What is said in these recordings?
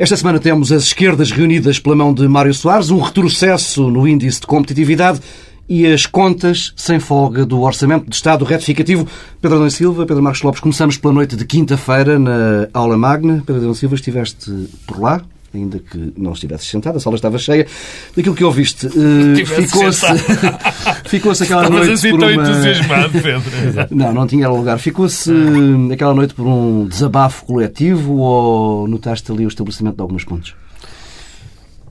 Esta semana temos as esquerdas reunidas pela mão de Mário Soares, um retrocesso no índice de competitividade e as contas sem folga do Orçamento de Estado retificativo. Pedro Adão Silva, Pedro Marcos Lopes, começamos pela noite de quinta-feira na aula magna. Pedro Adão Silva, estiveste por lá? Ainda que não estivesse sentado, a sala estava cheia. Daquilo que ouviste, uh, ficou-se ficou aquela Estavas noite assim por tão uma... entusiasmado, Pedro. Não, não tinha lugar. Ficou-se uh, aquela noite por um desabafo coletivo ou notaste ali o estabelecimento de alguns pontos?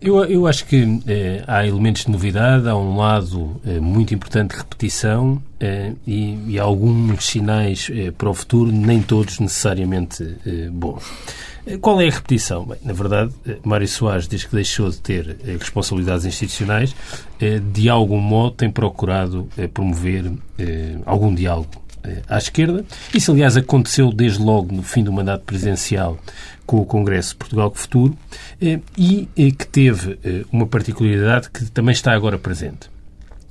Eu, eu acho que eh, há elementos de novidade, há um lado eh, muito importante de repetição eh, e, e, alguns sinais para o futuro, nem todos necessariamente bons. Eh, qual é a repetição? Bem, na verdade, Mário Soares diz que deixou de ter responsabilidades institucionais, de algum modo tem procurado promover algum diálogo à esquerda. Isso, aliás, aconteceu desde logo no fim do mandato presidencial com o Congresso Portugal Futuro eh, e eh, que teve eh, uma particularidade que também está agora presente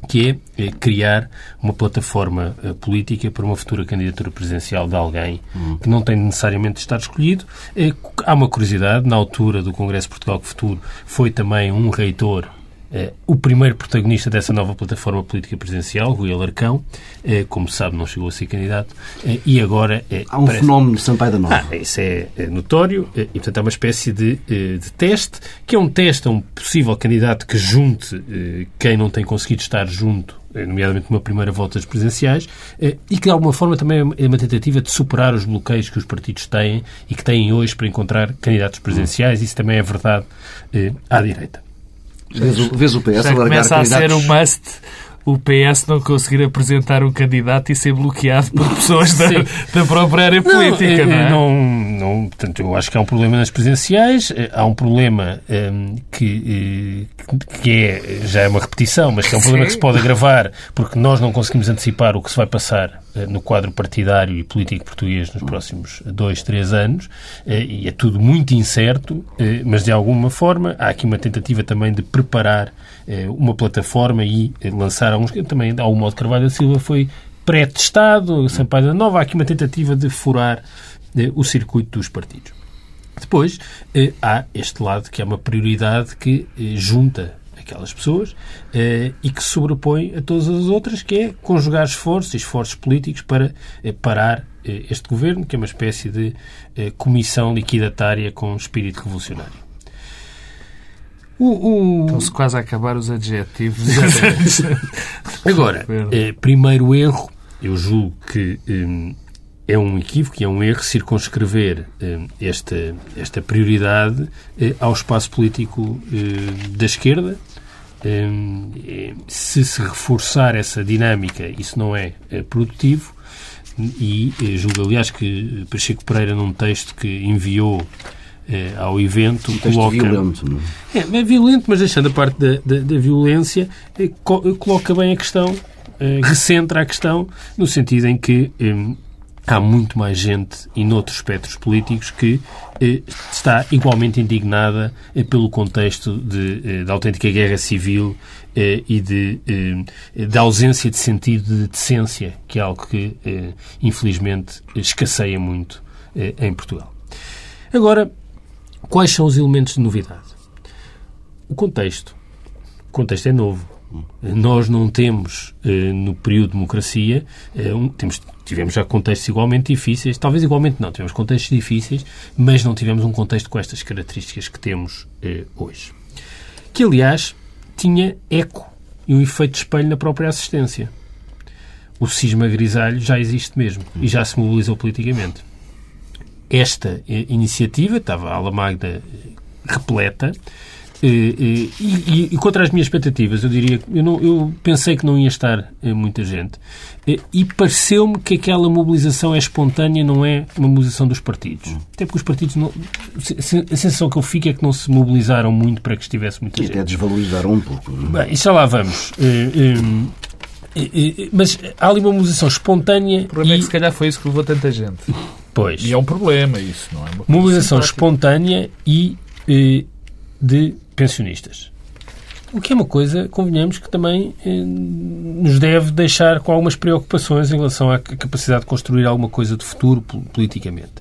que é criar uma plataforma política para uma futura candidatura presidencial de alguém que não tem necessariamente de estar escolhido. Há uma curiosidade, na altura do Congresso Portugal Futuro foi também um reitor eh, o primeiro protagonista dessa nova plataforma política presidencial, Rui Alarcão, eh, como sabe, não chegou a ser candidato, eh, e agora... Há um parece... fenómeno de Sampaio da Nova. Ah, isso é, notório, e portanto é uma espécie de, de teste, que é um teste a um possível candidato que junte quem não tem conseguido estar junto nomeadamente numa primeira volta das presidenciais, e que de alguma forma também é uma tentativa de superar os bloqueios que os partidos têm e que têm hoje para encontrar candidatos presidenciais. Isso também é verdade à direita. Vês o, vês o PS Já começa a ser um must o PS não conseguir apresentar um candidato e ser bloqueado por pessoas da, da própria área política, não, é? Não, não, portanto, eu acho que há um problema nas presidenciais, eh, há um problema um, ehm, que, eh, que é, já é uma repetição, mas que é um problema Sim. que se pode agravar porque nós não conseguimos antecipar o que se vai passar eh, no quadro partidário e político português nos próximos dois, três anos, e é tudo muito incerto, mas de alguma forma há aqui uma tentativa também de preparar uma plataforma e lançar alguns. Também, ao modo Carvalho da Silva, foi pré-testado, Sampaio da Nova, há aqui uma tentativa de furar o circuito dos partidos. Depois, há este lado que é uma prioridade que junta aquelas pessoas eh, e que sobrepõe a todas as outras, que é conjugar esforços e esforços políticos para eh, parar eh, este governo, que é uma espécie de comissão liquidatária com espírito revolucionário. O, o... Estão-se quase a acabar os adjetivos. Agora, primeiro erro, eu julgo que é um equívoco, é um erro circunscrever esta, esta prioridade ao espaço político da esquerda, se se reforçar essa dinâmica, isso não é, produtivo. E eh, julgo, aliás, que Pacheco Pereira, num texto que enviou eh, ao evento, um coloca. Violento, é? é, é violento, mas deixando a parte da, da, da violência, eh, coloca bem a questão, recentra a questão, no sentido em que há muito mais gente e noutros espectros políticos que eh, está igualmente indignada eh, pelo contexto de, eh, de autêntica guerra civil eh, e de, eh, de ausência de sentido de decência, que é algo que, eh, infelizmente, escasseia muito em Portugal. Agora, quais são os elementos de novidade? O contexto. O contexto é novo. Nós não temos, no período de democracia, temos tivemos já contextos igualmente difíceis, talvez igualmente não, tivemos contextos difíceis, mas não tivemos um contexto com estas características que temos eh, hoje. Que, aliás, tinha eco e um efeito de espelho na própria assistência. O cisma grisalho já existe mesmo e já se mobilizou politicamente. Esta eh, iniciativa, estava a Ala Magda eh, repleta, Eh, eh, e, e, contra as minhas expectativas, eu diria eu, não, eu pensei que não ia estar muita gente. E pareceu-me que aquela mobilização é espontânea, não é uma mobilização dos partidos. Até porque os partidos, não, a sensação que eu fico é que não se mobilizaram muito para que estivesse muita e gente. E até desvalorizaram um pouco. Bem, já lá vamos. Mas há ali uma mobilização espontânea. O problema e... é que se calhar foi isso que levou tanta gente. Pois. E é um problema isso, não é? Mobilização espontânea e de pensionistas. O que é uma coisa, convenhamos, que também eh, nos deve deixar com algumas preocupações em relação à capacidade de construir alguma coisa de futuro politicamente.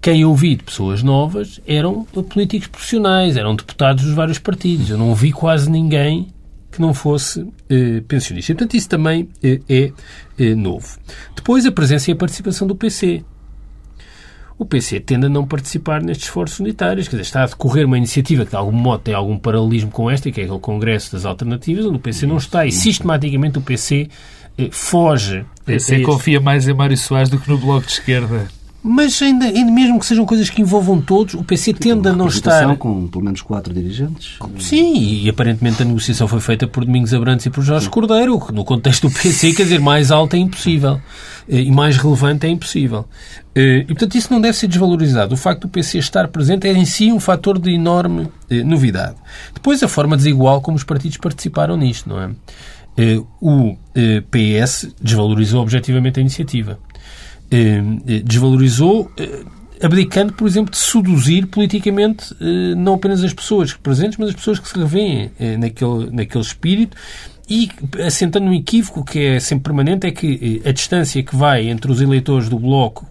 Quem eu vi de pessoas novas eram políticos profissionais, eram deputados dos vários partidos. Eu não vi quase ninguém que não fosse eh, pensionista. E, portanto, isso também eh, é eh, novo. Depois, a presença e a participação do PC o PC tende a não participar nestes esforços unitários. Quer dizer, está a decorrer uma iniciativa que, de algum modo, tem algum paralelismo com esta, que é aquele Congresso das Alternativas, onde o PC não está e, sistematicamente, o PC eh, foge. O PC confia mais em Mário Soares do que no Bloco de Esquerda. Mas ainda, ainda, mesmo que sejam coisas que envolvam todos, o PC tende a não estar. com pelo menos quatro dirigentes. Sim, e aparentemente a negociação foi feita por Domingos Abrantes e por Jorge Sim. Cordeiro, que no contexto do PC, quer dizer, mais alto é impossível. Eh, e mais relevante é impossível. Eh, e, portanto, isso não deve ser desvalorizado. O facto do PC estar presente é em si um fator de enorme eh, novidade. Depois, a forma desigual como os partidos participaram nisto, não é? O PS desvalorizou objetivamente a iniciativa desvalorizou, eh, abdicando, por exemplo, de seduzir politicamente não apenas as pessoas presentes, mas as pessoas que se revêem naquele, naquele espírito. E assentando um equívoco que é sempre permanente, é que a distância que vai entre os eleitores do Bloco,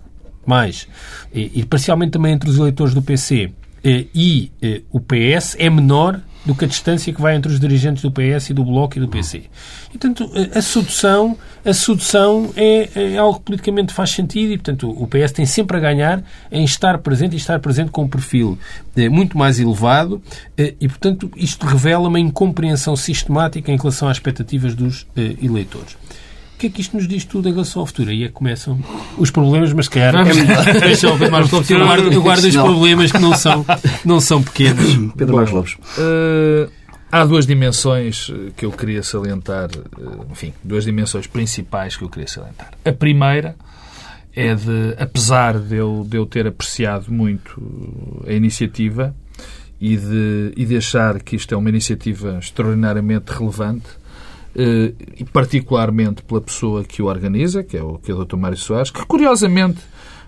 mais, e parcialmente também entre os eleitores do PC e o PS, é menor do que a distância que vai entre os dirigentes do PS e do Bloco e do PC. E, portanto, a sedução, a sedução é, é, algo que politicamente faz sentido e, portanto, o PS tem sempre a ganhar em estar presente e estar presente com um perfil eh, muito mais elevado eh, e, portanto, isto revela uma incompreensão sistemática em relação às expectativas dos eh, eleitores. O que é que isto nos diz tudo em relação ao futuro? Aí é que começam os problemas, mas se calhar é Deixa eu ver mais Lopes. Eu guardo, eu guardo os problemas que não são, não são pequenos. Pedro Marcos Lopes. Uh, há duas dimensões que eu queria salientar, uh, enfim, duas dimensões principais que eu queria salientar. A primeira é de, apesar de eu, de eu ter apreciado muito a iniciativa e de, e de achar que isto é uma iniciativa extraordinariamente relevante, eh, e particularmente pela pessoa que o organiza, que é o, que é o Dr. Mário Soares, que curiosamente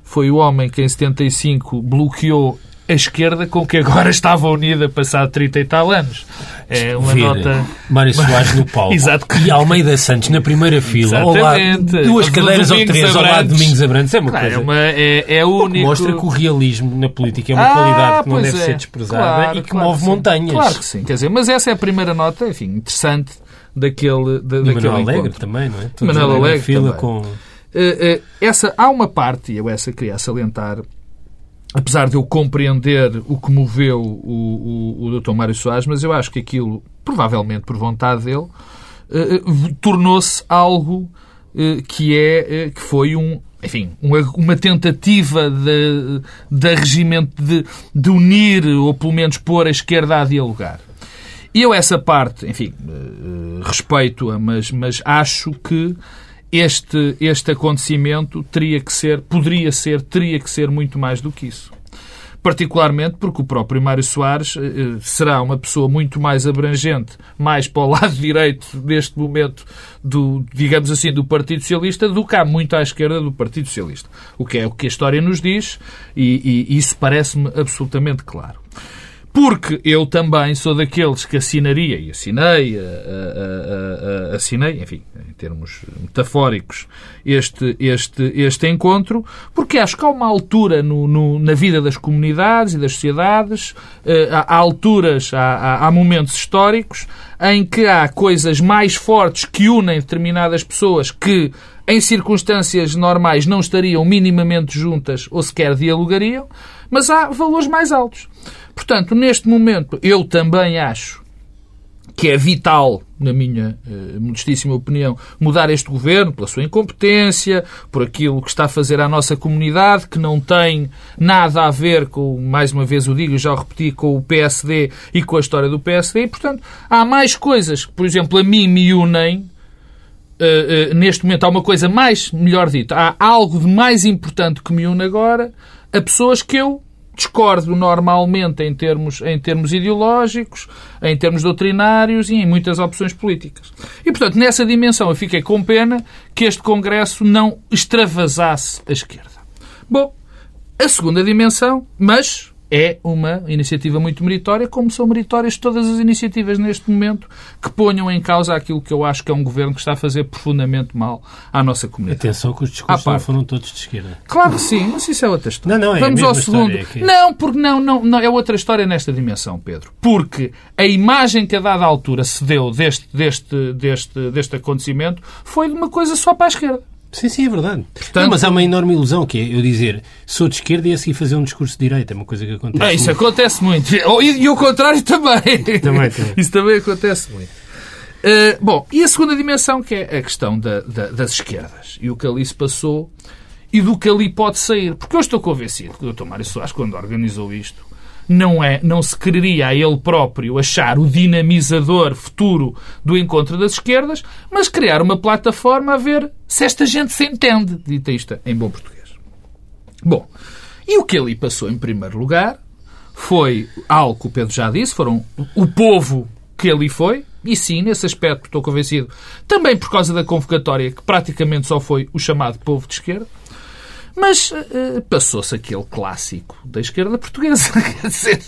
foi o homem que em 75 bloqueou a esquerda com que agora estava unida passado 30 e tal anos. É uma nota... Mário Soares no palco. Exato. E Almeida Santos na primeira fila. Exatamente. Ao lado, duas cadeiras ou três ao lado de Domingos Abrantes. É uma claro, coisa... É, uma, é, é único... Mostra que o realismo na política é uma ah, qualidade que não deve é. ser desprezada claro, e que claro move montanhas. Claro que sim. Quer dizer, mas essa é a primeira nota, enfim, interessante daquele, da, e daquele Manuel Alegre também, não é? Todos Manuel Alegre fila com... Uh, uh, essa, há uma parte, e eu essa queria salientar, apesar de eu compreender o que moveu o, o, o Dr. Mário Soares, mas eu acho que aquilo, provavelmente por vontade dele, uh, tornou-se algo que é que foi um enfim, uma, uma tentativa de, de regimento de, de unir, ou pelo menos pôr a esquerda a dialogar. E eu essa parte, enfim, eh, respeito-a, mas, mas acho que este, este acontecimento teria que ser, poderia ser, teria que ser muito mais do que isso. Particularmente porque o próprio Mário Soares eh, eh, será uma pessoa muito mais abrangente, mais para o lado direito neste momento do, digamos assim, do Partido Socialista do que há muito à esquerda do Partido Socialista. O que é o que a história nos diz e, e isso parece-me absolutamente claro porque eu também sou daqueles que assinaria, e assinei, assinei, enfim, em termos metafóricos, este, este, este encontro, porque acho que há uma altura no, no na vida das comunidades e das sociedades, eh, há, alturas, há, há momentos históricos em que há coisas mais fortes que unem determinadas pessoas que, em circunstâncias normais, não estariam minimamente juntas ou sequer dialogariam, mas há valores mais altos. Portanto, neste momento, eu também acho que é vital, na minha eh, modestíssima opinião, mudar este governo pela sua incompetência, por aquilo que está a fazer à nossa comunidade, que não tem nada a ver com, mais uma vez o digo, já o repeti, com o PSD e com a história do PSD. E, portanto, há mais coisas que, por exemplo, a mim me unem. eh, eh, neste momento há uma coisa mais, melhor dito, há algo de mais importante que me une agora a pessoas que eu discordo normalmente em termos, em termos ideológicos, em termos doutrinários e em muitas opções políticas. E, portanto, nessa dimensão eu fiquei com pena que este Congresso não extravasasse a esquerda. Bom, a segunda dimensão, mas é uma iniciativa muito meritória, como são meritórias todas as iniciativas neste momento que ponham em causa aquilo que eu acho que é um governo que está a fazer profundamente mal à nossa comunidade. Atenção que os discursos não foram todos de esquerda. Claro que sim, mas isso é outra história. Não, não, é Vamos ao segundo. é que- Não, porque não, não, não, é outra história nesta dimensão, Pedro. Porque a imagem que a dada altura se deu deste, deste, deste, deste acontecimento foi de uma coisa só para a esquerda. Sim, sim, é verdade. Não, mas há uma enorme ilusão que é eu dizer sou de esquerda e a seguir fazer um discurso de direita. É uma coisa que acontece. Ah, isso muito. acontece muito. E, e o contrário também. Também, também. Isso também acontece muito. Uh, bom, e a segunda dimensão, que é a questão da- da- das esquerdas. E o que ali se passou e do que ali pode sair. Porque eu estou convencido que o Dr. Mário Soares, quando organizou isto, não, é, não se quereria a ele próprio achar o dinamizador futuro do encontro das esquerdas, mas criar uma plataforma a ver se esta gente se entende, dita isto em bom português. Bom, e o que ali passou em primeiro lugar foi algo que o Pedro já disse, foram o povo que ali foi, e sim, nesse aspecto estou convencido, também por causa da convocatória, que praticamente só foi o chamado povo de esquerda, mas eh, passou-se aquele clássico da esquerda portuguesa. Quer dizer,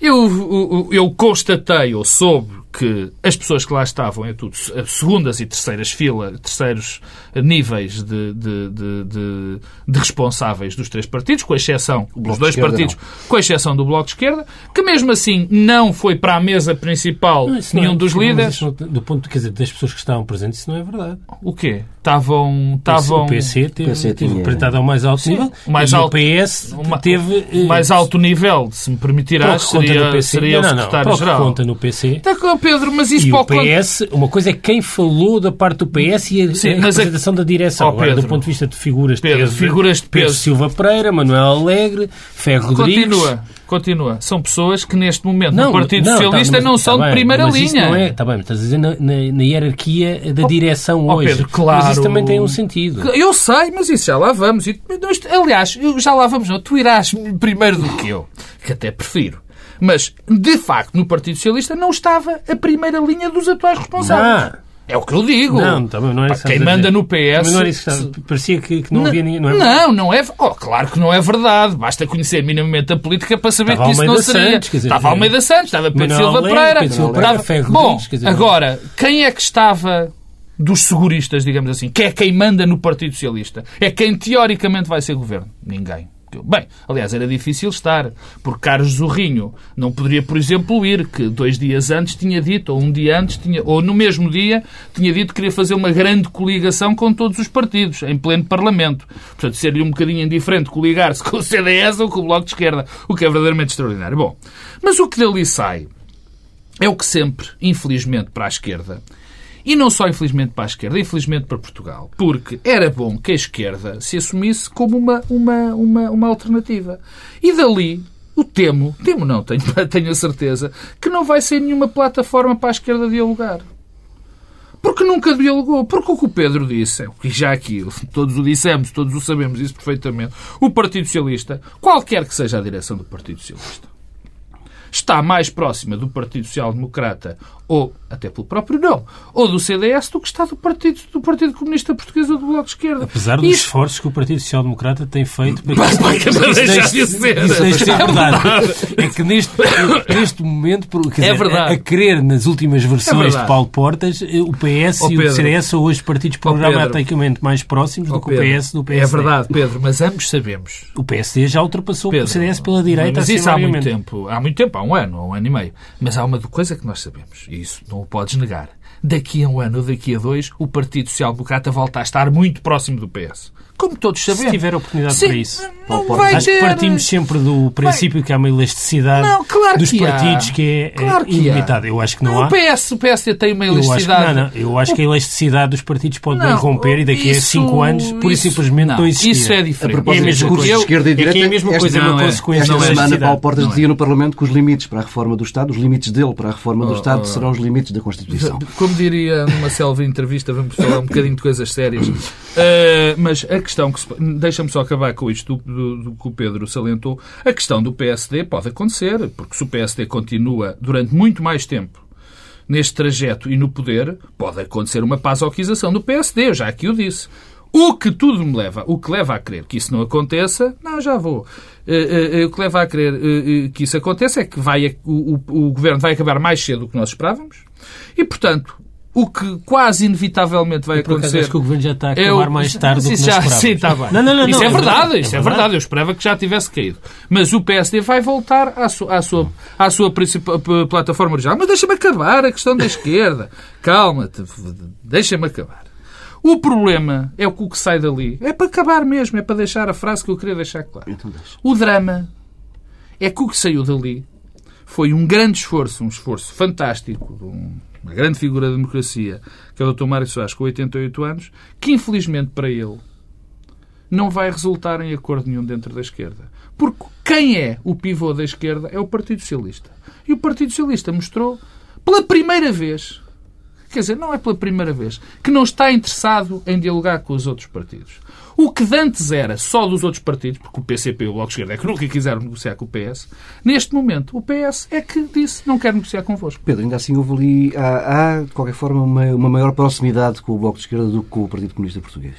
eu, eu, eu constatei ou soube que as pessoas que lá estavam, é tudo segundas e terceiras filas, terceiros níveis de, de, de, de- de responsáveis dos três partidos, com exceção dos de dois partidos, com exceção do Bloco de Esquerda, que mesmo assim não foi para a mesa principal Não, não nenhum é- dos mas líderes. não- do ponto quer dizer, das pessoas que estavam presentes, isso não é verdade. O quê? Estavam. estavam O PC teve, PC teve representado ao mais alto Sim, nível. o mais e alto- o PS uma- teve. eh, mais alto nível, se me permitirás, o seria, seria não, o não, não. O secretário-geral. conta no PC. Está com o Pedro, mas isso E para o PS, uma coisa é quem falou da parte do PS e a, Sim, a é- representação da direção. Agora, Pedro. do ponto de vista de figuras de Pedro, peso, figuras de Pedro peso. Silva Pereira, Manuel Alegre, Ferro Rodrigues. Continua, continua. São pessoas que neste momento no Partido não, Socialista tá, mas- não são tá de primeira linha. Não é, está bem, mas estás a dizer na, na- na hierarquia da direção ó, hoje. Pedro, claro. Mas isso também tem um sentido. Eu sei, mas isso já lá vamos. E, aliás, já lá vamos. Não. Tu irás primeiro do que eu, que até prefiro. Mas, de facto, no Partido Socialista não estava a primeira linha dos atuais responsáveis. Ah. É o que eu digo. Não, também não é isso que Quem manda no PS. Não era isso que estás- Parecia que, que não, havia ninguém. Não, é não, não é. Oh, claro que não é verdade. Basta conhecer minimamente a política para saber Estava que isso não seria. Santos, dizer, estava Almeida Santos, estava Pedro Silva Alegre, Pereira. Pedro Silva estava- Pereira, Ferro Bom, dizer, agora, quem é que estava dos seguristas, digamos assim? Quem é quem manda no Partido Socialista? É quem teoricamente vai ser governo? Ninguém. Bem, aliás, era difícil estar, porque Carlos Zorrinho não poderia, por exemplo, ir, que dois dias antes tinha dito, ou um dia antes, tinha, ou no mesmo dia, tinha dito que queria fazer uma grande coligação com todos os partidos, em pleno Parlamento. Portanto, seria um bocadinho indiferente coligar-se com o CDS ou com o Bloco de Esquerda, o que é verdadeiramente extraordinário. Bom, mas o que dali sai é o que sempre, infelizmente, para a esquerda, e não só infelizmente para a esquerda, infelizmente para Portugal, porque era bom que a esquerda se assumisse como uma, uma, uma, uma alternativa. E dali, o temo, temo não, tenho, tenho a certeza, que não vai ser nenhuma plataforma para a esquerda dialogar. Porque nunca dialogou. Porque o que o Pedro disse, e já aqui todos o dissemos, todos o sabemos isso perfeitamente, o Partido Socialista, qualquer que seja a direção do Partido Socialista, está mais próxima do Partido Social Democrata ou, até pelo próprio nome, ou do CDS do que está do Partido, do partido Comunista Português ou do Bloco de Esquerda. Apesar dos Isto- esforços que o Partido Social Democrata tem feito para que isso deixar deixe- de ser. isso deixe de ser É verdade. verdade. É que neste, neste momento, É dizer, verdade. a, a querer nas últimas É versões verdade. de Paulo Portas, eh, o PS Ó, e o CDS são hoje partidos programaticamente mais próximos do Oh, que o PS do PSD. É verdade, Pedro, mas ambos sabemos. O PSD já ultrapassou Pedro, o CDS pela direita. Mas isso há muito tempo. Há muito tempo, há um ano, há um ano e meio. Mas há uma coisa que nós sabemos, e isso não o podes negar. Daqui a um ano ou daqui a dois, o Partido Social Democrata volta a estar muito próximo do PS. Como todos sabemos. Se tiver oportunidade Sim, para isso. Não vai Acho ter. que partimos sempre do princípio que há uma elasticidade Não, claro dos que há. partidos que é, é Claro há. ilimitada. Eu acho que não, Não, há. o PS, o PSD tem uma Eu acho, que, elasticidade. não, não, eu acho que a elasticidade dos partidos pode Não, romper e daqui a isso- cinco anos, pura e isso- simplesmente, não, não existir. Isso é A diferente. propósito É a de coisa. esquerda e É que é a direita, mesma esta- coisa, é uma não é. consequência Esta semana, elasticidade. Paulo Portas é. dizia no Parlamento que os limites para a reforma do Estado, os limites dele para a reforma do Oh, Estado, oh. serão os limites da Constituição. Como diria numa selva entrevista, vamos falar um bocadinho de coisas sérias. Uh, mas a questão que se... Deixa-me só acabar com isto do, do- do que o Pedro salientou. A questão do PSD pode acontecer, porque se o PSD continua durante muito mais tempo neste trajeto e no poder, pode acontecer uma pasoquização do PSD, eu já aqui o disse. O que tudo me leva, o que leva a crer que isso não aconteça, não, já vou. Eh, eh, o que leva a crer eh, eh, que isso aconteça é que vai, o, o- o governo vai acabar mais cedo do que nós esperávamos e, portanto, o que quase inevitavelmente vai Por acaso, acontecer. acho que o governo já está a é acabar o- mais tarde do que já-. Sim, está bem. Não, não, não, isso não, é verdade, verdade, isso é, é verdade. Eu esperava que já tivesse caído. Mas o PSD vai voltar à sua, à sua, à sua principal plataforma original. Mas deixa-me acabar a questão da esquerda. Calma-te, deixa-me acabar. O problema é que o que sai dali é para acabar mesmo, é para deixar a frase que eu queria deixar clara. Então. O drama é que o que saiu dali foi um grande esforço, um esforço fantástico de um- uma grande figura da democracia, que é o Dr. Mário Soares, com 88 anos, que infelizmente para ele não vai resultar em acordo nenhum dentro da esquerda. Porque quem é o pivô da esquerda é o Partido Socialista. E o Partido Socialista mostrou, pela primeira vez, quer dizer, não é pela primeira vez, que não está interessado em dialogar com os outros partidos. O que antes era só dos outros partidos, porque o PCP e o Bloco de Esquerda é que nunca quiseram negociar com o PS, neste momento o PS é que disse não quer negociar convosco. Pedro, ainda assim houve ali, há, há, de qualquer forma, uma, uma maior proximidade com o Bloco de Esquerda do que com o Partido Comunista Português.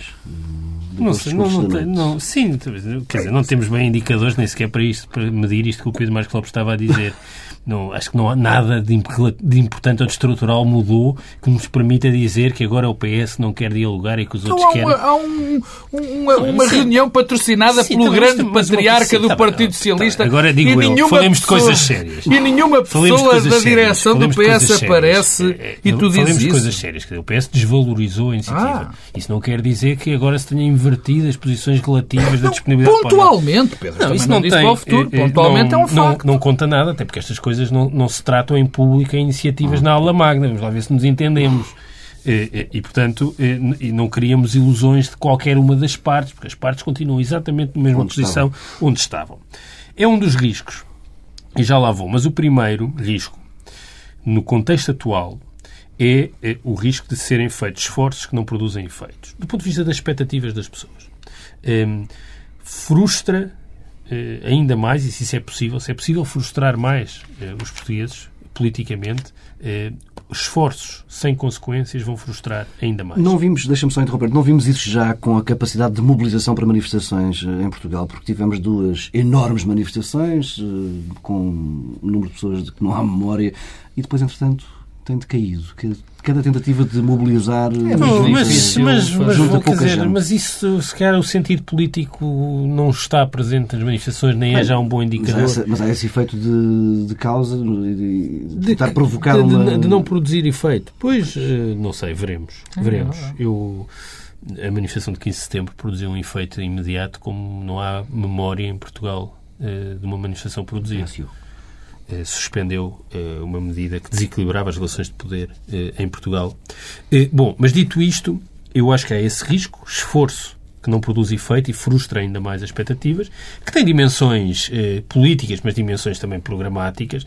Não Depois sei, não, não, tem- não, sim, quer dizer, não temos bem indicadores nem sequer para isto, para medir isto que o Pedro Marcos Lopes estava a dizer. Não, acho que não há nada de, imp- de importante ou de estrutural mudou que nos permita dizer que agora o PS não quer dialogar e que os Então outros há uma, querem. há um- um- uma, reunião patrocinada Sim, pelo grande patriarca do tá Partido tá Socialista. Agora digo e eu, nenhuma falemos de pessoa- coisas sérias. E nenhuma de pessoa da direção do de PS aparece É, e tu dizes de isso. coisas sérias. O PS desvalorizou a iniciativa. Ah. Isso não quer dizer que agora se tenha invertido as posições relativas da disponibilidade Pontualmente, Pedro. Não, isso não, não tem. futuro. eh, Pontualmente não, é um facto. Não, não conta nada, até porque estas coisas não, não se tratam em público em iniciativas na aula magna. Vamos lá ver se nos entendemos. Eh, eh, E, portanto, eh, e não criamos ilusões de qualquer uma das partes, porque as partes continuam exatamente na mesma Onde posição onde estavam. É um dos riscos, e já lá vou, mas o primeiro risco, no contexto atual, é, eh, o risco de serem feitos esforços que não produzem efeitos. Do ponto de vista das expectativas das pessoas. Em, frustra ainda mais, e se isso é possível, se é possível frustrar mais eh, os portugueses politicamente, eh, esforços sem consequências vão frustrar ainda mais. Não vimos, deixa-me só interromper, não vimos isso já com a capacidade de mobilização para manifestações eh, em Portugal, porque tivemos duas enormes manifestações eh, com um número de pessoas de que não há memória e depois, entretanto, tem decaído. Que- Cada tentativa de mobilizar É, Não, mas, difícil mas, mas, vou dizer, gente. mas isso, se calhar, o sentido político não está presente nas manifestações, nem é já um bom Mas há, indicador. essa- mas há esse efeito de, de causa, de, de tentar de- provocar de, de- uma... de não produzir efeito. Pois, eh, não sei, veremos. É, veremos. Eu, a manifestação de 15 de setembro produziu um efeito imediato, como não há memória em Portugal eh, de uma manifestação produzida. Eh, suspendeu eh, uma medida que desequilibrava as relações de poder eh, em Portugal. Bom, mas dito isto, eu acho que há esse risco, esforço que não produz efeito e frustra ainda mais as expectativas, que tem dimensões políticas, mas dimensões também programáticas.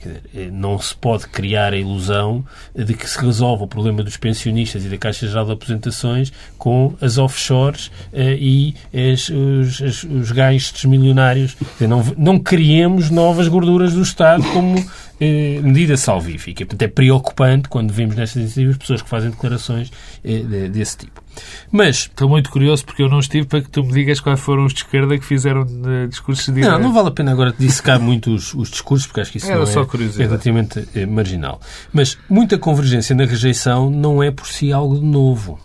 Quer dizer, eh, não se pode criar a ilusão de que se resolve o problema dos pensionistas e da Caixa Geral de Aposentações com as offshores eh, e as- os, as- os gastos milionários. Dizer, Não, não criemos novas gorduras do Estado como eh, medida salvífica. Portanto, é preocupante quando vemos nestas iniciativas pessoas que fazem declarações eh, de- desse tipo. Mas Estou muito curioso porque eu não estive para que tu me digas quais foram os de esquerda que fizeram discursos de direita. Não, não vale a pena agora dissecar muito os, os discursos, porque acho que isso Era não só é, curiosidade. é relativamente eh, marginal. Mas muita convergência na rejeição não é por si algo de novo.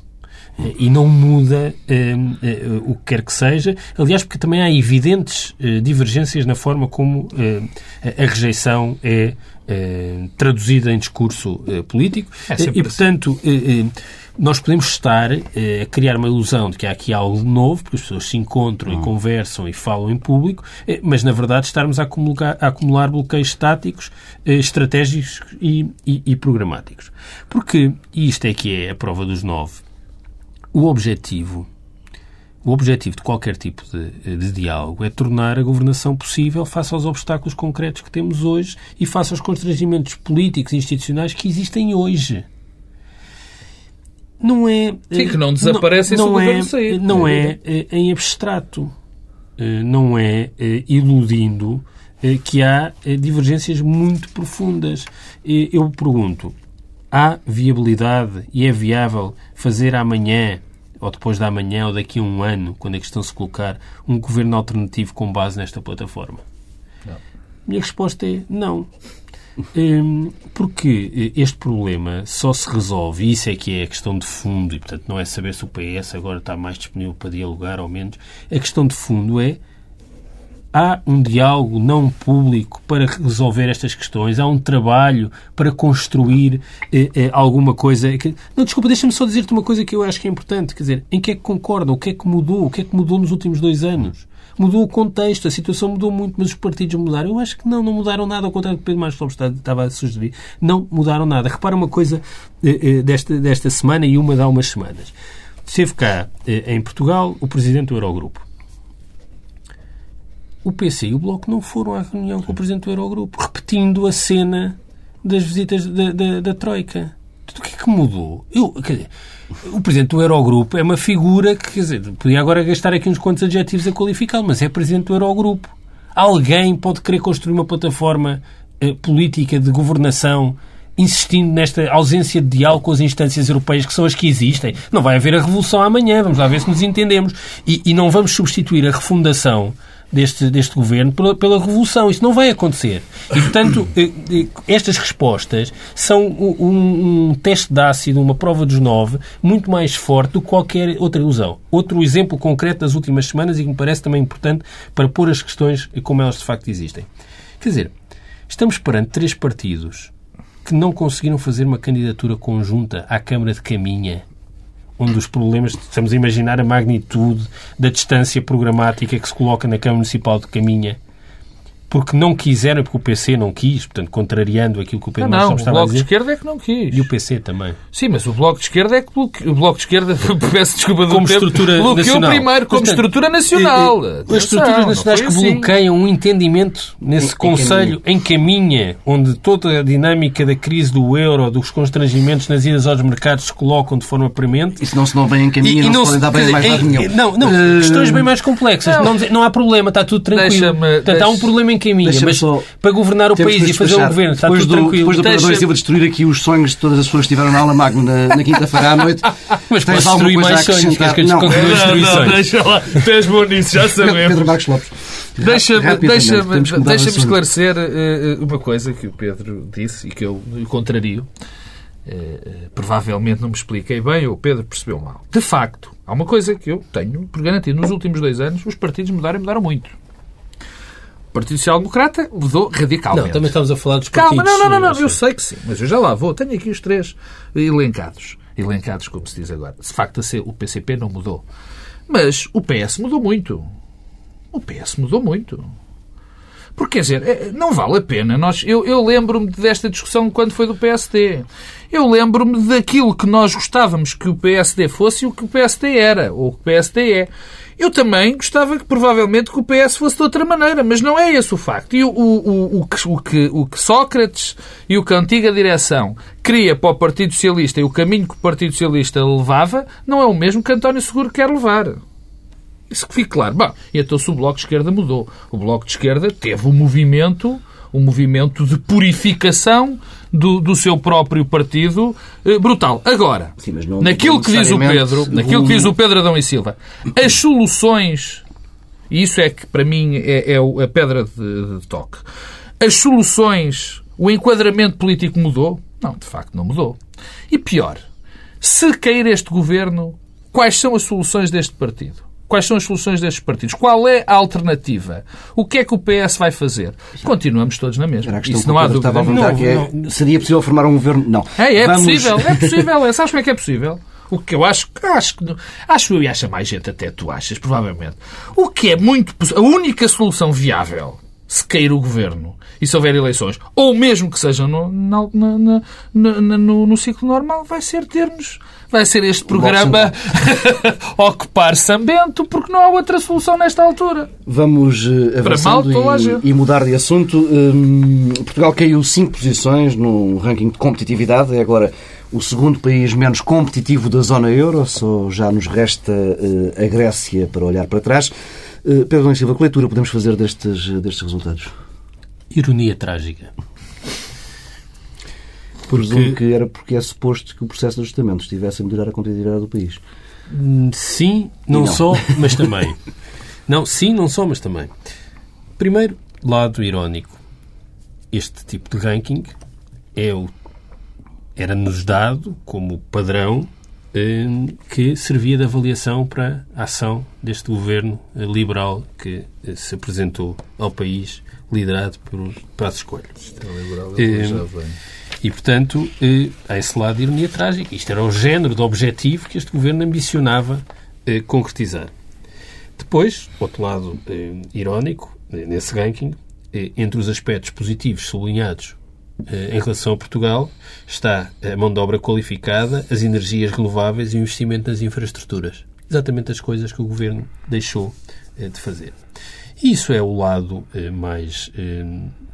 Eh, E não muda eh, o que quer que seja. Aliás, porque também há evidentes divergências na forma como a a rejeição é traduzida em discurso político. É e, portanto, eh, eh, nós podemos estar eh, a criar uma ilusão de que há aqui algo de novo, porque as pessoas se encontram e conversam e falam em público, eh, mas na verdade estarmos a acumular, a acumular bloqueios estáticos, eh, estratégicos e, e, e programáticos. Porque, e isto é que é a prova dos nove, o objetivo o objetivo de qualquer tipo de, de, diálogo é tornar a governação possível face aos obstáculos concretos que temos hoje e face aos constrangimentos políticos e institucionais que existem hoje. Não é. Sim, que não desaparecem não, não é, sair. Não é, é em abstrato. Eh, não é eh, iludindo eh, que há divergências muito profundas. Eu pergunto: há viabilidade e é viável fazer amanhã ou depois da manhã, ou daqui a um ano, quando é que estão se colocar um governo alternativo com base nesta plataforma? Não. Minha resposta é não. Hum, porque este problema só se resolve, e isso é que é a questão de fundo, e portanto não é saber se o PS agora está mais disponível para dialogar ou menos. A questão de fundo é há um diálogo não público para resolver estas questões, há um trabalho para construir eh, eh, alguma coisa. Que... Não, desculpa, deixa-me só dizer-te uma coisa que eu acho que é importante. Quer dizer, em que é que concorda? O que é que mudou? O que é que mudou nos últimos dois anos? Mudou o contexto, a situação mudou muito, mas os partidos mudaram. Eu acho que não, não mudaram nada, ao contrário do que Pedro Marcos Lopes estava a sugerir. Não mudaram nada. Repara uma coisa eh, eh desta, desta semana e uma de há umas semanas. Esteve cá, eh, em Portugal, o presidente do Eurogrupo o PC e o Bloco não foram à reunião com o Presidente do Eurogrupo, repetindo a cena das visitas da, da, da Troika. O que é que mudou? Eu, dizer, o Presidente do Eurogrupo é uma figura que, quer dizer, podia agora gastar aqui uns quantos adjetivos a qualificá-lo, mas é Presidente do Eurogrupo. Alguém pode querer construir uma plataforma eh, política de governação insistindo nesta ausência de diálogo com as instâncias europeias que são as que existem. Não vai haver a revolução amanhã, vamos lá ver se nos entendemos. E, e não vamos substituir a refundação deste, deste governo pela, pela revolução. Isso não vai acontecer. E, portanto, eh, eh, estas respostas são um, um teste de ácido, uma prova dos nove, muito mais forte do que qualquer outra ilusão. Outro exemplo concreto das últimas semanas e que me parece também importante para pôr as questões como elas de facto existem. Quer dizer, estamos perante três partidos que não conseguiram fazer uma candidatura conjunta à Câmara de Caminha um dos problemas, estamos a imaginar a magnitude da distância programática que se coloca na Câmara Municipal de Caminha porque não quiseram, porque o PC não quis, portanto, contrariando aquilo que o Pedro não, não, estava a dizer. o Bloco de Esquerda é que não quis. E o PC também. Sim, mas o Bloco de Esquerda é que o Bloco de Esquerda, peço desculpa do como tempo, estrutura bloqueou nacional. primeiro como portanto, estrutura nacional. E, e, as estruturas nacionais que assim. bloqueiam um entendimento nesse em, Conselho em caminha, onde toda a dinâmica da crise do euro, dos constrangimentos nas idas aos mercados se colocam de forma premente. E se não se não vem em caminha, não, não se podem dar bem mais lado nenhum. Não, não, uh... questões bem mais complexas. Não, não, há problema, está tudo tranquilo. Portanto, há um problema em caminha, mas para governar o país e fazer um governo. Está depois tudo do, tranquilo. Depois do Pedro Silva destruir aqui os sonhos de todas as pessoas que estiveram na aula magno na, na quinta-feira à noite. Mas tens destruir mais sonhos, queres que eu não, não, não, deixa lá. Tens bom nisso, já sabemos. Pedro Marcos Lopes. Deixa-me deixa deixa esclarecer uh, uma coisa que o Pedro disse e que eu contrario. Uh, provavelmente não me expliquei bem ou o Pedro percebeu mal. De facto, há uma coisa que eu tenho por garantido. Nos últimos dois anos, os partidos mudaram e mudaram muito. Partido Social Democrata mudou radicalmente. Não, também estamos a falar dos partidos... Calma, não, não, não, não, eu sei que sim, mas eu já lá vou. Tenho aqui os três elencados. Elencados, como se diz agora. De facto, o PCP não mudou. Mas o PS mudou muito. O PS mudou muito. Porque, quer dizer, é, não vale a pena. Nós, eu eu lembro-me desta discussão quando foi do PSD. Eu lembro-me daquilo que nós gostávamos que o PSD fosse e o que o PSD era, ou o que o PSD é. Eu também gostava que, provavelmente, que o PS fosse de outra maneira, mas não é esse o facto. E o, o, o, o, que, o, que, Sócrates e o que a antiga direção queria para o Partido Socialista e o caminho que o Partido Socialista levava não é o mesmo que António Seguro quer levar. Isso que fique claro. Bom, então se o Bloco de Esquerda mudou. O Bloco de Esquerda teve um movimento, um movimento de purificação do, do seu próprio partido eh, brutal. Agora, Sim, não, naquilo que diz o Pedro, naquilo que diz o Pedro Adão e Silva, as soluções, e isso é que para mim é, é a pedra de, de toque, as soluções, o enquadramento político mudou? Não, de facto não mudou. E pior, se cair este governo, quais são as soluções deste partido? Quais são as soluções destes partidos? Qual é a alternativa? O que é que o PS vai fazer? Continuamos todos na mesma. Isso não há dúvida. Não, é, Seria possível formar um governo? Não. É, é Vamos... possível. É possível. É, sabes como é que é possível? O que eu acho, acho que acho eu e acha mais gente até tu achas, provavelmente. O que é muito a única solução viável se cair o governo e se houver eleições, ou mesmo que sejam no, na, na, na, no, no ciclo normal, vai ser termos vai ser este programa ocupar Sambento, porque não há outra solução nesta altura. Vamos uh, avançando mal, e, e, mudar de assunto. Um, Portugal caiu cinco posições no ranking de competitividade, é agora o segundo país menos competitivo da zona euro, só já nos resta uh, a Grécia para olhar para trás. Uh, Pedro Nunes Silva, que leitura podemos fazer destes, destes resultados? Ironia trágica. Porque... Presumo que era porque é suposto que o processo de ajustamento estivesse a melhorar a competitividade do país. Hum, sim, não, não. só, mas também. não, sim, não só, mas também. Primeiro, lado irónico. Este tipo de ranking é o era-nos dado como padrão eh, que servia de avaliação para a ação deste governo eh, liberal que eh, se apresentou ao país liderado por Passos Coelho. É liberal, é, e, portanto, há esse lado de ironia trágica. Isto era o género de objetivo que este governo ambicionava concretizar. Depois, outro lado irónico, nesse ranking, entre os aspectos positivos sublinhados em relação a Portugal está a mão de obra qualificada, as energias renováveis e o investimento nas infraestruturas. Exatamente as coisas que o Governo deixou de fazer. E isso é o lado mais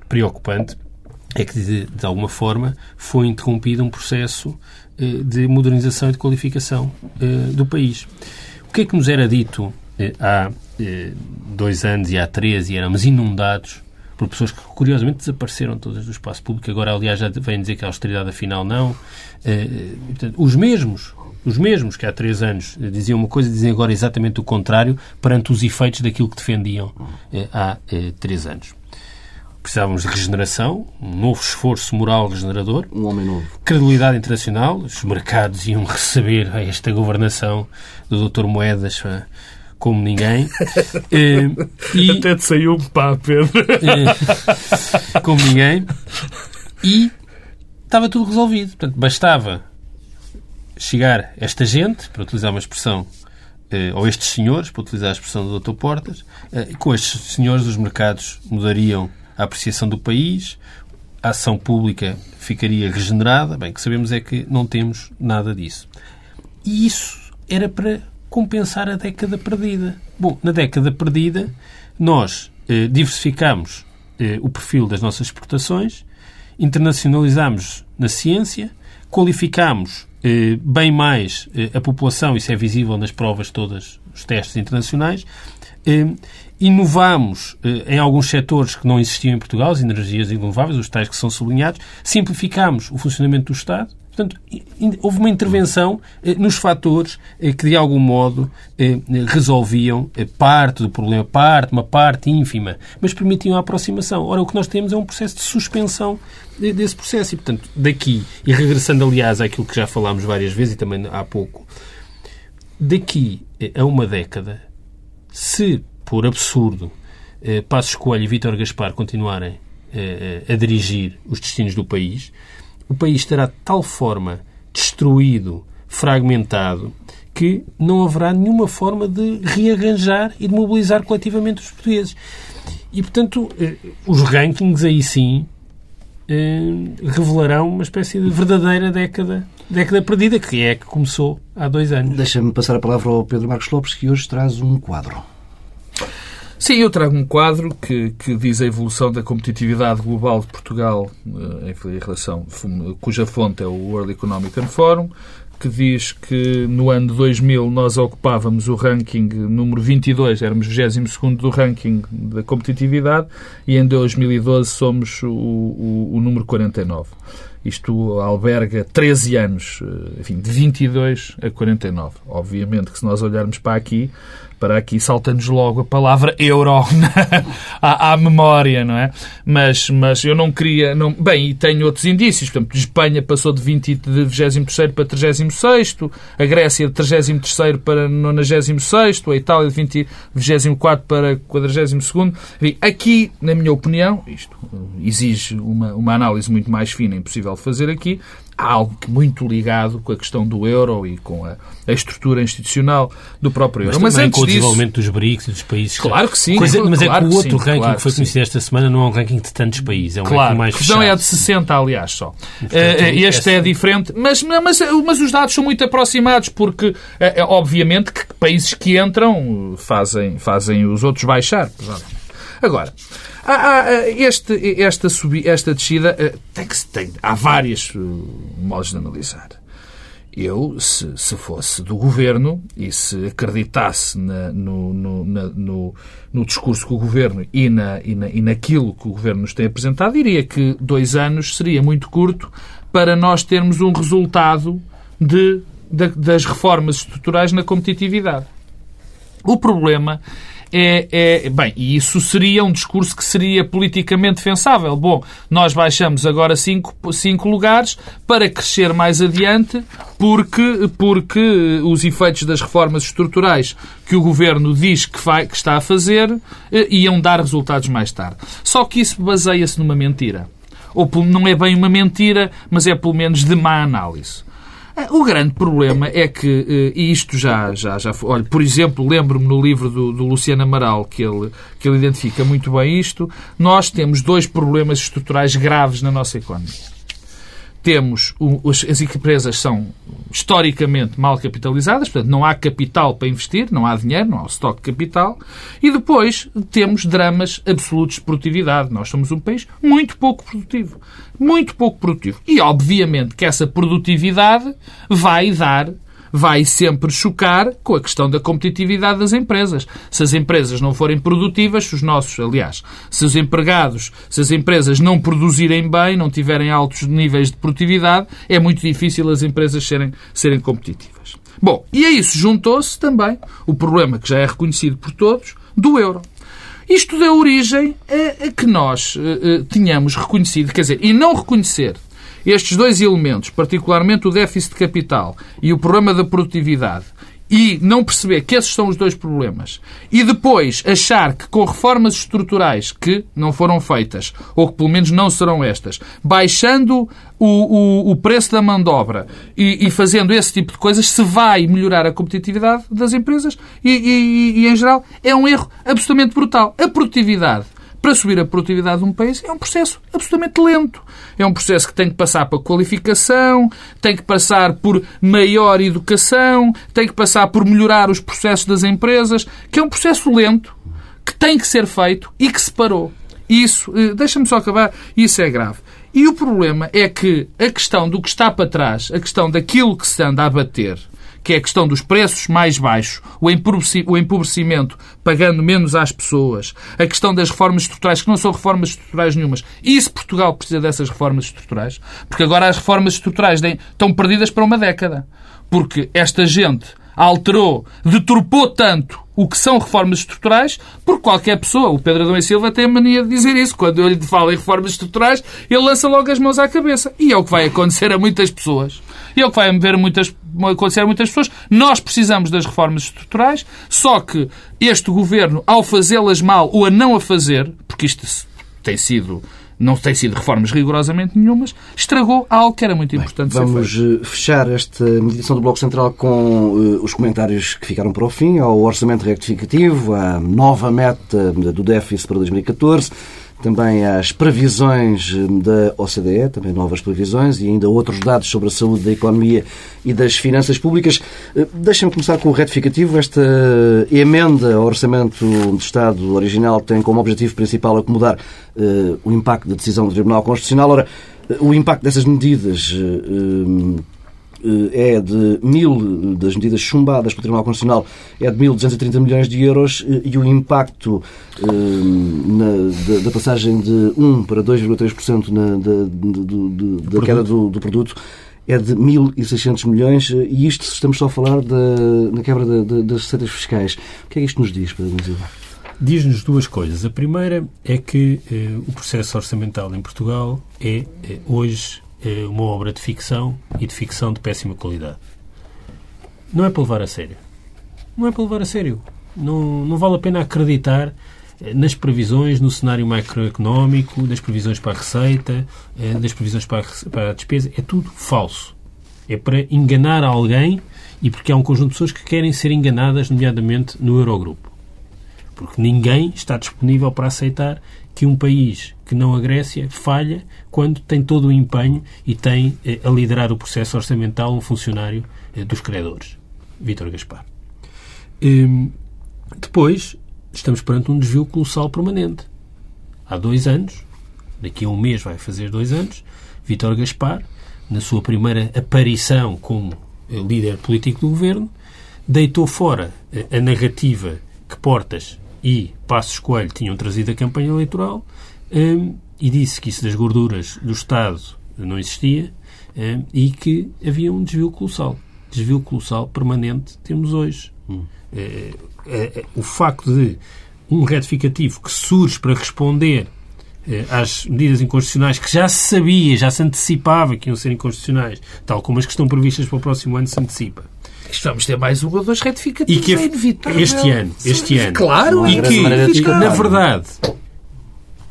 preocupante, é que, de, de alguma forma, foi interrompido um processo de modernização e de qualificação do país. O que é que nos era dito há dois anos e há três e éramos inundados por pessoas que curiosamente desapareceram todas do espaço público. Agora, aliás, já vêm dizer que a austeridade afinal não. Uh, portanto, os mesmos, os mesmos que há três anos diziam uma coisa, dizem agora exatamente o contrário perante os efeitos daquilo que defendiam há três anos. Precisávamos de regeneração, um novo esforço moral regenerador. Um homem novo. Credibilidade internacional. Os mercados iam receber esta governação do Dr. Moedas como ninguém. uh, e, Até te saiu um pá, Pedro. Uh, como ninguém. E estava tudo resolvido. Portanto, bastava chegar esta gente, para utilizar uma expressão, uh, ou estes senhores, para utilizar a expressão do Dr. Portas, com estes senhores os mercados mudariam a apreciação do país, a ação pública ficaria regenerada. Bem, o que sabemos é que não temos nada disso. E isso era para compensar a década perdida. Bom, na década perdida, nós eh, diversificamos eh, o perfil das nossas exportações, internacionalizamos na ciência, qualificamos eh, bem mais eh, a população, isso é visível nas provas todas, os testes internacionais, eh, inovamos eh, em alguns setores que não existiam em Portugal, as energias renováveis, os tais que são sublinhados, simplificamos o funcionamento do Estado, Portanto, houve uma intervenção eh, nos fatores eh, que, de algum modo, eh, resolviam parte do problema, parte, uma parte ínfima, mas permitiam a aproximação. Ora, o que nós temos é um processo de suspensão desse processo. E, portanto, daqui, e regressando, aliás, àquilo que já falámos várias vezes e também há pouco, daqui a uma década, se, por absurdo, Passos Coelho e Vítor Gaspar continuarem a dirigir os destinos do país, o país estará de tal forma destruído, fragmentado, que não haverá nenhuma forma de rearranjar e de mobilizar coletivamente os portugueses. E, portanto, eh, os rankings aí sim eh, revelarão uma espécie de verdadeira década, década perdida, que é a que começou há dois anos. Deixa-me passar a palavra ao Pedro Marcos Lopes, que hoje traz um quadro. Sim, eu trago um quadro que, que diz a evolução da competitividade global de Portugal eh, em relação, cuja fonte é o World Economic Forum, que diz que no ano de 2000 nós ocupávamos o ranking número 22, éramos 22 do ranking da competitividade, e em 2012 somos o, o, o número 49. Isto alberga 13 anos, eh, enfim, de 22 a 49. Obviamente que se nós olharmos para aqui, para aqui salta-nos logo a palavra euro à, à, memória, não é? Mas, mas eu não queria... Não... Bem, e tenho outros indícios. Por exemplo, Espanha passou de, 20, de 23 para 36 a Grécia de 33 para 96 a Itália de 20, 24 para 42 Aqui, na minha opinião, isto exige uma, uma análise muito mais fina, impossível de fazer aqui, algo muito ligado com a questão do euro e com a, a estrutura institucional do próprio euro. Mas, mas antes com o desenvolvimento dos BRICS e dos países... Claro que sim. Coisa, mas claro é que o outro sim, ranking claro que foi conhecido esta semana não é um ranking de tantos países, é um claro, ranking mais fechado. Não, é de 60, aliás, só. Portanto, uh, este é diferente, mas, mas, mas os dados são muito aproximados, porque, uh, obviamente, que países que entram fazem, fazem os outros baixar. Agora, há, há, este, esta, subi, esta descida tem que, tem, há vários modos de analisar. Eu, se, se fosse do governo e se acreditasse na, no, no, na, no, no, discurso que o governo e, na, e, na, e naquilo que o governo nos tem apresentado, diria que dois anos seria muito curto para nós termos um resultado de, de das reformas estruturais na competitividade. O problema é, é, Bem, e isso seria um discurso que seria politicamente defensável. Bom, nós baixamos agora cinco, cinco lugares para crescer mais adiante, porque, porque os efeitos das reformas estruturais que o governo diz que, vai, que está a fazer eh, iam dar resultados mais tarde. Só que isso baseia-se numa mentira. Ou não é bem uma mentira, mas é pelo menos de má análise. O grande problema é que, eh, e isto já, já, já foi, olha, por exemplo, lembro-me no livro do, do Luciano Amaral que ele, que ele identifica muito bem isto, nós temos dois problemas estruturais graves na nossa economia temos as empresas são historicamente mal capitalizadas, portanto não há capital para investir, não há dinheiro, não há estoque de capital, e depois temos dramas absolutos de produtividade. Nós somos um país muito pouco produtivo. Muito pouco produtivo. E obviamente que essa produtividade vai dar vai sempre chocar com a questão da competitividade das empresas. Se as empresas não forem produtivas, se os nossos, aliás, se os empregados, se as empresas não produzirem bem, não tiverem altos níveis de produtividade, é muito difícil as empresas serem, serem competitivas. Bom, e a isso juntou-se também o problema que já é reconhecido por todos do euro. Isto deu origem a, a que nós uh, uh, tínhamos reconhecido, quer dizer, e não reconhecer estes dois elementos, particularmente o déficit de capital e o problema da produtividade, e não perceber que esses são os dois problemas, e depois achar que com reformas estruturais que não foram feitas, ou que pelo menos não serão estas, baixando o, o, o preço da mão de obra e, e, fazendo esse tipo de coisas, se vai melhorar a competitividade das empresas e, e, e, em geral, é um erro absolutamente brutal. A produtividade para subir a produtividade de um país é um processo absolutamente lento. É um processo que tem que passar por qualificação, tem que passar por maior educação, tem que passar por melhorar os processos das empresas, que é um processo lento, que tem que ser feito e que se parou. Isso, eh, deixa-me só acabar, isso é grave. E o problema é que a questão do que está para trás, a questão daquilo que se anda a bater, que é a questão dos preços mais baixos, o empobrecimento pagando menos às pessoas, a questão das reformas estruturais, que não são reformas estruturais nenhumas. E se Portugal precisa dessas reformas estruturais? Porque agora as reformas estruturais estão perdidas para uma década. Porque esta gente alterou, deturpou tanto o que são reformas estruturais, porque qualquer pessoa, o Pedro Adão e Silva tem a mania de dizer isso. Quando eu lhe falo em reformas estruturais, ele lança logo as mãos à cabeça. E é o que vai acontecer a muitas pessoas. E é o que vai haver muitas, acontecer a muitas pessoas. Nós precisamos das reformas estruturais, só que este governo, ao fazê-las mal ou a não a fazer, porque isto tem sido não tem sido reformas rigorosamente nenhumas, estragou algo que era muito importante Bem, Vamos eh, fechar esta meditação do Bloco Central com uh, os comentários que ficaram para o fim, ao orçamento rectificativo, à nova meta do déficit para 2014, também às previsões hum, da OCDE, também novas previsões, e ainda outros dados sobre a saúde da economia e das finanças públicas. Eh, deixem-me começar com o retificativo. Esta emenda ao Orçamento de Estado original tem como objetivo principal acomodar uh, o impacto da decisão do Tribunal Constitucional. Ora, o impacto dessas medidas uh, é de mil, das medidas chumbadas pelo Tribunal Constitucional, é de 1.230 milhões de euros eh, e o impacto eh, na, da, da, passagem de 1 para 2,3% na, da, da queda do, do produto é de 1.600 milhões e isto estamos só a falar da, na quebra das receitas fiscais. O que é que isto nos diz, Pedro Silva? Diz-nos duas coisas. A primeira é que eh, o processo orçamental em Portugal é, é hoje é uma obra de ficção e de ficção de péssima qualidade. Não é para levar a sério. Não é para levar a sério. Não, não vale a pena acreditar nas previsões, no cenário macroeconómico, das previsões para a receita, das previsões para para a despesa. É tudo falso. É para enganar alguém e porque há um conjunto de pessoas que querem ser enganadas, nomeadamente no Eurogrupo. Porque ninguém está disponível para aceitar que um país que não a Grécia falha quando tem todo o empenho e tem eh, a liderar o processo orçamental um funcionário eh, dos credores, Vítor Gaspar. Hum, depois, estamos perante um desvio colossal permanente. Há dois anos, daqui a um mês vai fazer dois anos, Vítor Gaspar, na sua primeira aparição como eh, líder político do governo, deitou fora a narrativa que Portas e Passos Coelho tinham trazido a campanha eleitoral um, e disse que isso das gorduras do Estado não existia um, e que havia um desvio colossal. Desvio colossal permanente temos hoje. Hum. É, é, é, o facto de um retificativo que surge para responder é, às medidas inconstitucionais que já se sabia, já se antecipava que iam ser inconstitucionais, tal como as que estão previstas para o próximo ano se antecipa isto vamos ter mais um ou dois retificativos. E que é inevitável. Este ano. Este ano. Claro. E que, na verdade,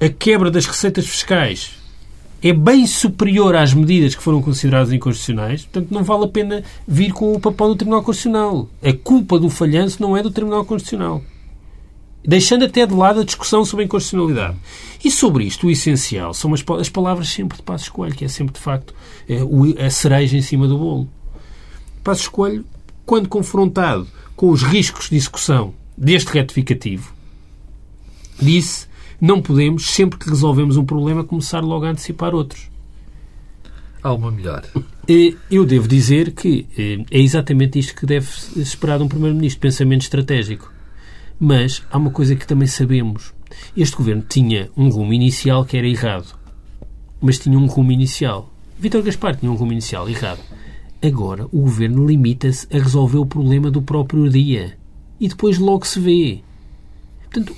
a quebra das receitas fiscais é bem superior às medidas que foram consideradas inconstitucionais, portanto não vale a pena vir com o papel do Tribunal Constitucional. A culpa do falhanço não é do Tribunal Constitucional. Deixando até de lado a discussão sobre a inconstitucionalidade. E sobre isto, o essencial são as, as palavras sempre de Passos Coelho, que é sempre, de facto, é, a cereja em cima do bolo. Passos Coelho quando confrontado com os riscos de execução deste retificativo, disse não podemos, sempre que resolvemos um problema, começar logo a antecipar outros. Há uma melhor. Eu devo dizer que eh, é exatamente isto que deve esperar de um Primeiro-Ministro, pensamento estratégico. Mas há uma coisa que também sabemos. Este governo tinha um rumo inicial que era errado. Mas tinha um rumo inicial. Vítor Gaspar tinha um rumo inicial errado. Agora o governo limita-se a resolver o problema do próprio dia. E depois logo se vê. Portanto,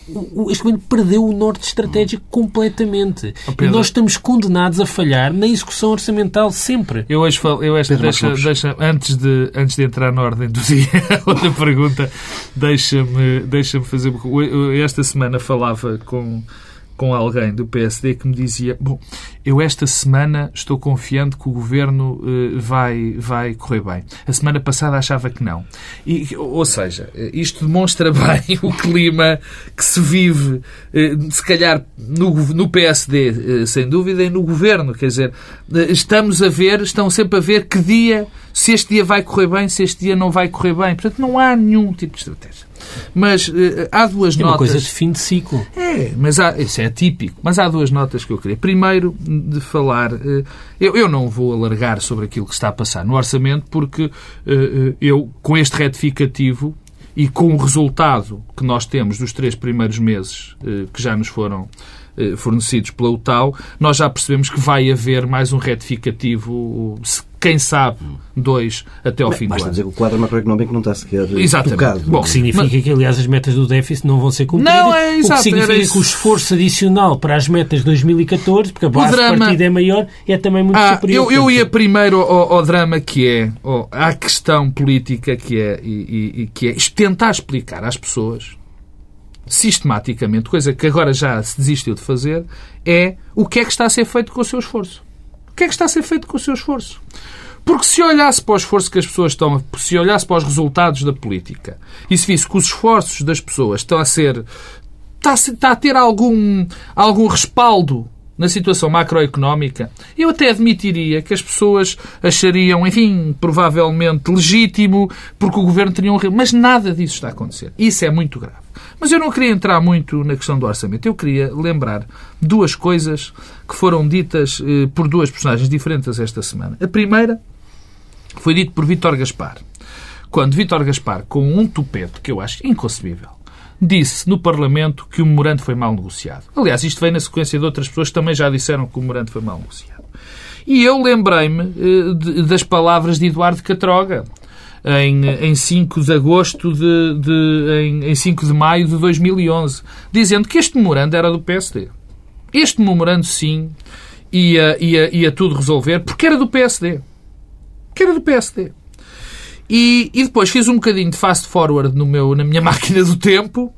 este governo perdeu o norte estratégico completamente. Oh, e nós estamos condenados a falhar na execução orçamental sempre. Eu hoje falo, eu esta, deixa, deixa, antes, de, antes de entrar na ordem do dia, outra pergunta, deixa-me deixa fazer. Esta semana falava com com alguém do PSD que me dizia: Bom, eu esta semana estou confiante que o governo uh, vai, vai correr bem. A semana passada achava que não. E, ou seja, isto demonstra bem o clima que se vive, uh, se calhar, no, no PSD, eh, sem dúvida, e no governo. Quer dizer, estamos a ver, estão sempre a ver que dia, se este dia vai correr bem, se este dia não vai correr bem. Portanto, não há nenhum tipo de estratégia. Mas uh, há duas é notas. É uma coisa de fim de ciclo. É, mas há, isso é típico. Mas há duas notas que eu queria. Primeiro, de falar. Uh, eu, eu não vou alargar sobre aquilo que está a passar no orçamento, porque uh, eu, com este retificativo e com o resultado que nós temos dos três primeiros meses que já nos foram fornecidos pela UTAU, nós já percebemos que vai haver mais um retificativo, quem sabe, dois até ao Bem, fim do ano. Basta dizer que o quadro macroeconómico não está sequer Exatamente. tocado. Bom, o que significa mas... que, aliás, as metas do déficit não vão ser cumpridas. Não, é exato. O que significa que o esforço adicional para as metas de 2014, porque a base drama... de partida é maior, é também muito ah, superior. Eu, eu ia primeiro ao, ao, drama que é, ao, à questão política que é, e, e, e que é tentar explicar às pessoas sistematicamente, coisa que agora já se desistiu de fazer, é o que é que está a ser feito com o seu esforço. O que é que está a ser feito com o seu esforço? Porque se olhasse para o esforço que as pessoas estão, se olhasse para os resultados da política e se visse que os esforços das pessoas estão a ser, está a, ter algum, algum respaldo na situação macroeconómica, eu até admitiria que as pessoas achariam, enfim, provavelmente legítimo, porque o governo teria um. Mas nada disso está a acontecer. Isso é muito grave. Mas eu não queria entrar muito na questão do orçamento. Eu queria lembrar duas coisas que foram ditas eh, por duas personagens diferentes esta semana. A primeira foi dito por Vítor Gaspar. Quando Vítor Gaspar, com um tupete que eu acho inconcebível, disse no Parlamento que o memorando foi mal negociado. Aliás, isto vem na sequência de outras pessoas que também já disseram que o memorando foi mal negociado. E eu lembrei-me eh, das palavras de Eduardo Catroga, em, em 5 de agosto de, de em, em 5 de maio de 2011, dizendo que este memorando era do PSD. Este memorando, sim, ia, ia, ia tudo resolver, porque era do PSD. Que era do PSD. E, e depois fiz um bocadinho de fast forward no meu, na minha máquina do tempo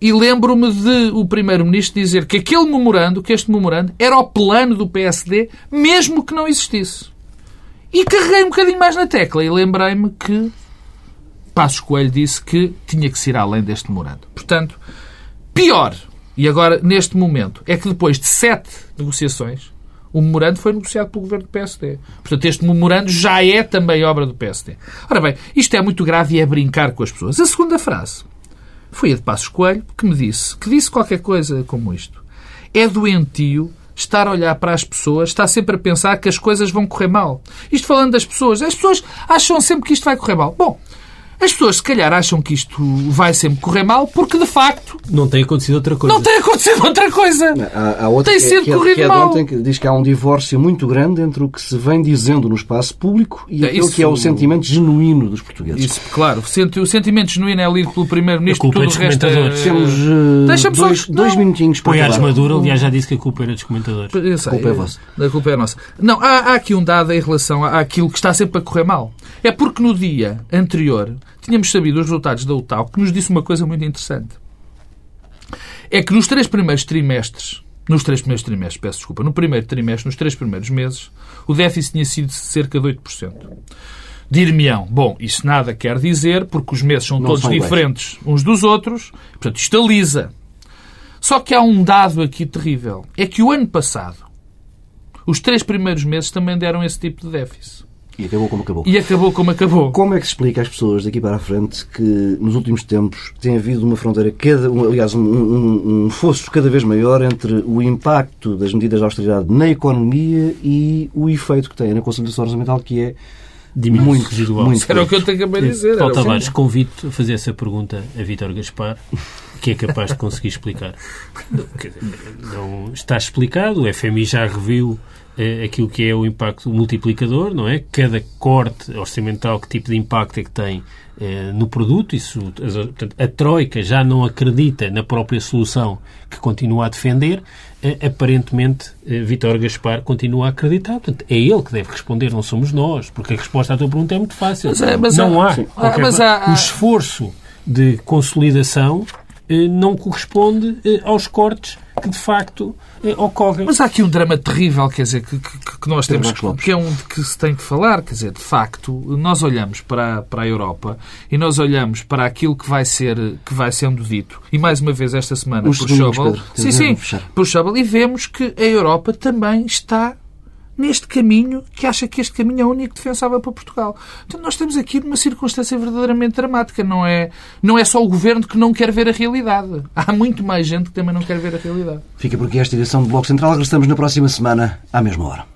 e lembro-me de o Primeiro-Ministro dizer que aquele memorando, que este memorando, era o plano do PSD, mesmo que não existisse. E carreguei um bocadinho mais na tecla e lembrei-me que Passos Coelho disse que tinha que se ir além deste memorando. Portanto, pior, e agora neste momento, é que depois de sete negociações, o memorando foi negociado pelo governo do PSD. Portanto, este memorando já é também obra do PSD. Ora bem, isto é muito grave e é brincar com as pessoas. A segunda frase foi a de Passos Coelho, que me disse, que disse qualquer coisa como isto. É doentio estar a olhar para as pessoas, está sempre a pensar que as coisas vão correr mal. Isto falando das pessoas. As pessoas acham sempre que isto vai correr mal. Bom, as pessoas, se calhar, acham que isto vai sempre correr mal porque, de facto, Não tem acontecido outra coisa. não tem acontecido outra coisa. Há, há outra Tem que, é- sido que, é- corrido que é mal. ontem, que diz que há um divórcio muito grande entre o que se vem dizendo no espaço público e É, aquilo isso- que é o sentimento genuíno dos portugueses. Isso, claro. O senti- o sentimento genuíno é lido pelo A Primeiro-Ministro, culpa tudo é dos resto comentadores. é... Temos eh, Deixa-me só- dois, dois minutinhos para acabar. Maduro, aliás, já disse que a culpa era dos comentadores. Sei, A culpa é vossa. A culpa é nossa. Não, há, há aqui um dado em relação à- àquilo que está sempre a correr mal. É porque no dia anterior tínhamos sabido os resultados da UTAU que nos disse uma coisa muito interessante. É que nos três primeiros trimestres, nos três primeiros trimestres, peço desculpa, no primeiro trimestre, nos três primeiros meses, o déficit tinha sido de cerca de 8%. Dir-me-ão, bom, isso nada quer dizer, porque os meses são Não todos são diferentes uns dos outros, portanto, isto alisa. Só que há um dado aqui terrível. É que o ano passado, os três primeiros meses também deram esse tipo de déficit. E acabou como acabou. E acabou como acabou. Como é que se explica às pessoas daqui para a frente que nos últimos tempos tem havido uma fronteira, cada, um- aliás, um, um, um fosso cada vez maior entre o impacto das medidas de austeridade na economia e o efeito que tem na consolidação orçamental, que é Diminuição muito, residual. muito Era o que eu te acabei de dizer. Paulo Tavares, convido a fazer essa pergunta a Vítor Gaspar, que é capaz de conseguir explicar. Dizer, Não está explicado, o FMI já reviu aquilo que é o impacto multiplicador, não é? Cada corte orçamental, que tipo de impacto é que tem eh, no produto. Isso, portanto, a Troika já não acredita na própria solução que continua a defender. Eh, aparentemente, eh, Vítor Gaspar continua a acreditar. Portanto, é ele que deve responder, não somos nós, porque a resposta à tua pergunta é muito fácil. Mas é- mas não há- há. Ah, mas há- há- O esforço de consolidação eh, não corresponde aos cortes que de facto eh, ocorrem. Mas há aqui um drama terrível, quer dizer, que, que- que nós temos que, que é um de que se tem que falar, quer dizer, de facto, nós olhamos para, para a Europa e nós olhamos para aquilo que vai ser que vai sendo dito. E mais uma vez esta semana por Schauble, sim, sim, por Schauble, e vemos que a Europa também está neste caminho que acha que este caminho é o único defensável para Portugal. Então nós estamos aqui numa circunstância verdadeiramente dramática. Não é, não é só o governo que não quer ver a realidade. Há muito mais gente que também não quer ver a realidade. Fica por aqui esta edição do Bloco Central. Regressamos na próxima semana, à mesma hora.